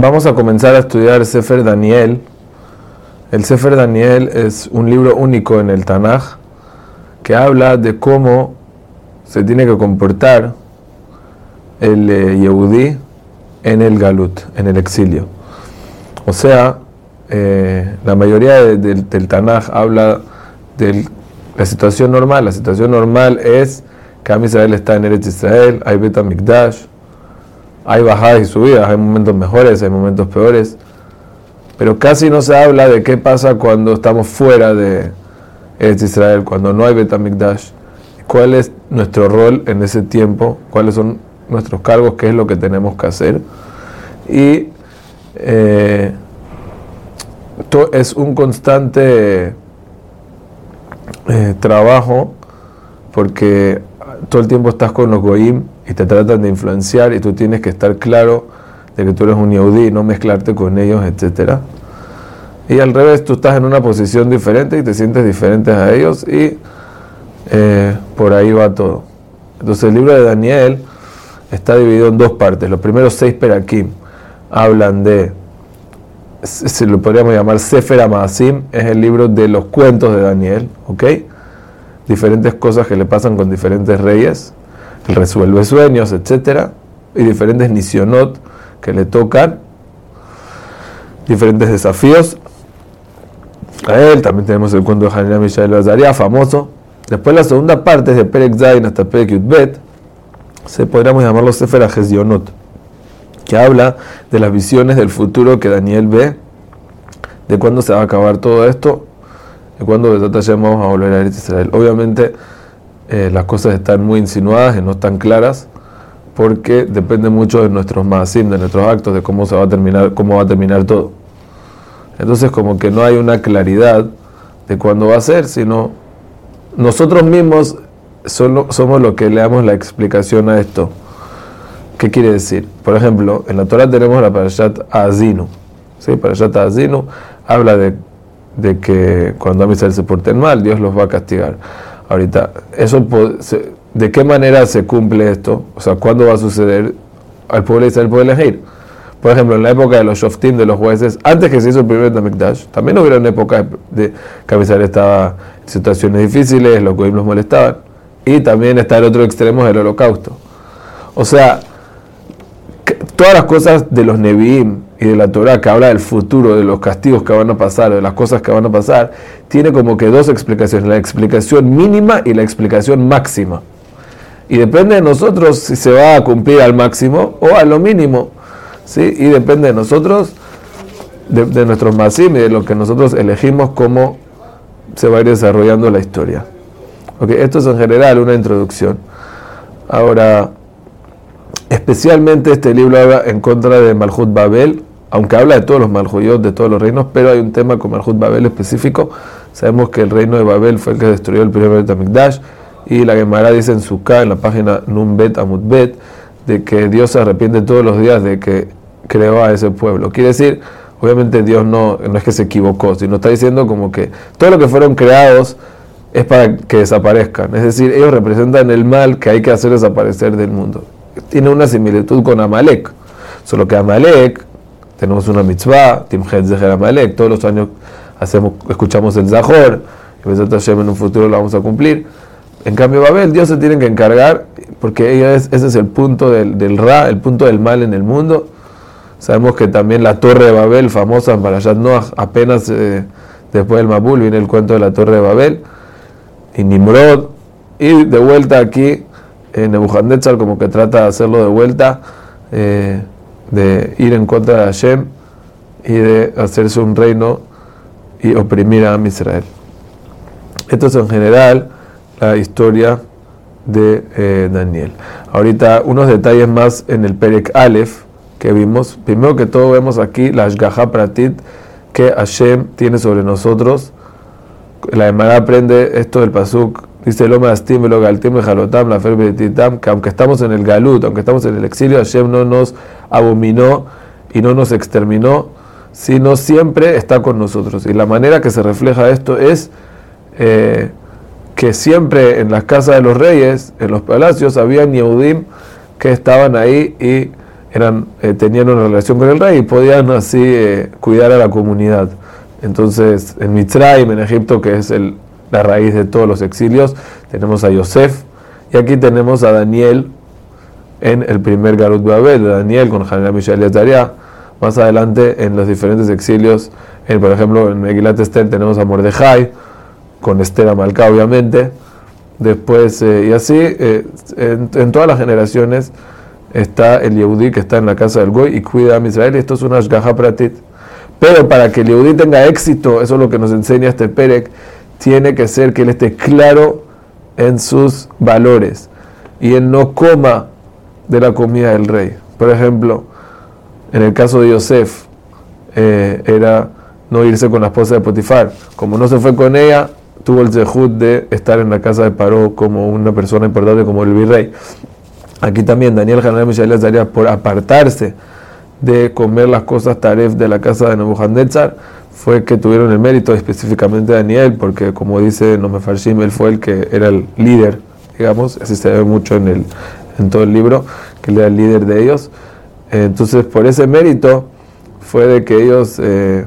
Vamos a comenzar a estudiar Sefer Daniel. El Sefer Daniel es un libro único en el Tanaj que habla de cómo se tiene que comportar el eh, Yehudí en el Galut, en el exilio. O sea, eh, la mayoría del Tanaj habla de la situación normal. La situación normal es que Am Israel está en Eretz Israel, hay Bet Mikdash, hay bajadas y subidas, hay momentos mejores, hay momentos peores, pero casi no se habla de qué pasa cuando estamos fuera de Israel, cuando no hay Betamikdash, cuál es nuestro rol en ese tiempo, cuáles son nuestros cargos, qué es lo que tenemos que hacer. Y eh, es un constante eh, trabajo porque todo el tiempo estás con los goyim y te tratan de influenciar y tú tienes que estar claro de que tú eres un yehudí no mezclarte con ellos, etc. Y al revés, tú estás en una posición diferente y te sientes diferente a ellos y eh, por ahí va todo. Entonces el libro de Daniel está dividido en dos partes. Los primeros seis perakim hablan de, se lo podríamos llamar Sefer Amasim, es el libro de los cuentos de Daniel, ¿ok? Diferentes cosas que le pasan con diferentes reyes resuelve sueños, etcétera, y diferentes nisionot que le tocan, diferentes desafíos. A él también tenemos el cuento de Hanina Mishael Bazaria, famoso. Después la segunda parte, de Perek Zain hasta Perek Yudbet, se podríamos llamarlo Sefer Yonot, que habla de las visiones del futuro que Daniel ve, de cuándo se va a acabar todo esto, de cuándo vamos a volver a Israel. Obviamente, eh, las cosas están muy insinuadas y no están claras porque depende mucho de nuestros maasim, de nuestros actos, de cómo se va a terminar, cómo va a terminar todo. Entonces como que no hay una claridad de cuándo va a ser, sino nosotros mismos solo, somos los que le damos la explicación a esto. ¿Qué quiere decir? Por ejemplo, en la Torah tenemos la Parashat Azinu. ¿sí? Parashat Azinu habla de, de que cuando Amisrael se porten mal, Dios los va a castigar. Ahorita, eso ¿de qué manera se cumple esto? O sea, ¿cuándo va a suceder? Al pueblo de Israel puede elegir. Por ejemplo, en la época de los shoftim, de los jueces, antes que se hizo el primer Tamikdash, también hubo una época de que Israel estaba en situaciones difíciles, los los molestaban. Y también está el otro extremo del holocausto. O sea, todas las cosas de los Nevi'im y de la Torah que habla del futuro, de los castigos que van a pasar, de las cosas que van a pasar, tiene como que dos explicaciones, la explicación mínima y la explicación máxima. Y depende de nosotros si se va a cumplir al máximo o a lo mínimo. ¿sí? Y depende de nosotros, de, nuestros masim y de lo que nosotros elegimos cómo se va a ir desarrollando la historia. Okay, esto es en general una introducción. Ahora, especialmente este libro habla en contra de Malhut Babel, aunque habla de todos los Malhuyot, de todos los reinos, pero hay un tema con Malhut Babel específico. Sabemos que el reino de Babel fue el que destruyó el primer Betamikdash, y la Gemara dice en Sukkah, en la página Numbet Amutbet, de que Dios se arrepiente todos los días de que creó a ese pueblo. Quiere decir, obviamente Dios no, no es que se equivocó, sino está diciendo como que todo lo que fueron creados es para que desaparezcan. Es decir, ellos representan el mal que hay que hacer desaparecer del mundo. Tiene una similitud con Amalek, solo que Amalek tenemos una mitzvah, Timchet Zeher Amalek, todos los años hacemos, escuchamos el Zahor, y en un futuro lo vamos a cumplir. En cambio, Babel, Dios se tiene que encargar, porque ese es el punto del, Ra, el punto del mal en el mundo. Sabemos que también la torre de Babel, famosa en Parashat Noah, apenas eh, después del Mabul viene el cuento de la torre de Babel, y Nimrod, y de vuelta aquí, en Nebuchadnezzar, como que trata de hacerlo de vuelta. Eh, de ir en contra de Hashem y de hacerse un reino y oprimir a Israel. Esto es en general la historia de eh, Daniel. Ahorita unos detalles más en el Perek Aleph que vimos. Primero que todo vemos aquí la Ashgaha Pratit que Hashem tiene sobre nosotros. La Emara aprende esto del Pasuk Dice el hombre Galtim Jalotam, la que aunque estamos en el Galut, aunque estamos en el exilio, Hashem no nos abominó y no nos exterminó, sino siempre está con nosotros. Y la manera que se refleja esto es eh, que siempre en las casas de los reyes, en los palacios, había Yehudim que estaban ahí y eran, eh, tenían una relación con el rey y podían así eh, cuidar a la comunidad. Entonces, en Mitzrayim, en Egipto, que es el, la raíz de todos los exilios, tenemos a Yosef y aquí tenemos a Daniel en el primer Garut Babel, Daniel con Hananiah, Mishael y Azaria. Más adelante, en los diferentes exilios, en, por ejemplo, en Megilat Esther tenemos a Mordejai, con Esther Amalcá, obviamente. Después, eh, y así, en, todas las generaciones, está el Yehudi que está en la casa del Goy y cuida a Israel. Esto es una Ashgaha Pratit. Pero para que el Yehudi tenga éxito, eso es lo que nos enseña este Perek, tiene que ser que él esté claro en sus valores y él no coma de la comida del rey. Por ejemplo, en el caso de Yosef, eh, era no irse con la esposa de Potifar. Como no se fue con ella, tuvo el zehut de estar en la casa de Paró como una persona importante como el virrey. Aquí también Daniel Hananiah Mishael daría por apartarse de comer las cosas taref de la casa de Nebuchadnezzar fue que tuvieron el mérito específicamente Daniel porque como dice Nomefarshim él fue el que era el líder digamos así se ve mucho en el en todo el libro que él era el líder de ellos. Entonces por ese mérito fue de que ellos eh,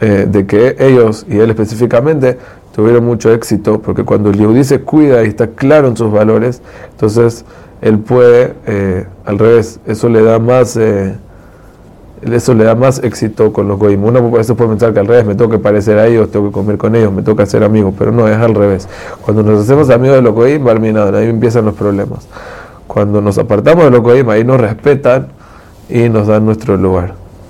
eh, de que ellos y él específicamente tuvieron mucho éxito porque cuando el Yehudi se cuida y está claro en sus valores entonces él puede, eh, al revés, eso le da más, eh, eso le da más éxito con los goyim. Uno por eso puede pensar que al revés, me tengo que parecer a ellos, tengo que comer con ellos, me toca ser amigo, pero no, es al revés. Cuando nos hacemos amigos de los goyim, ahí empiezan los problemas. Cuando nos apartamos de los goyim, ahí nos respetan y nos dan nuestro lugar.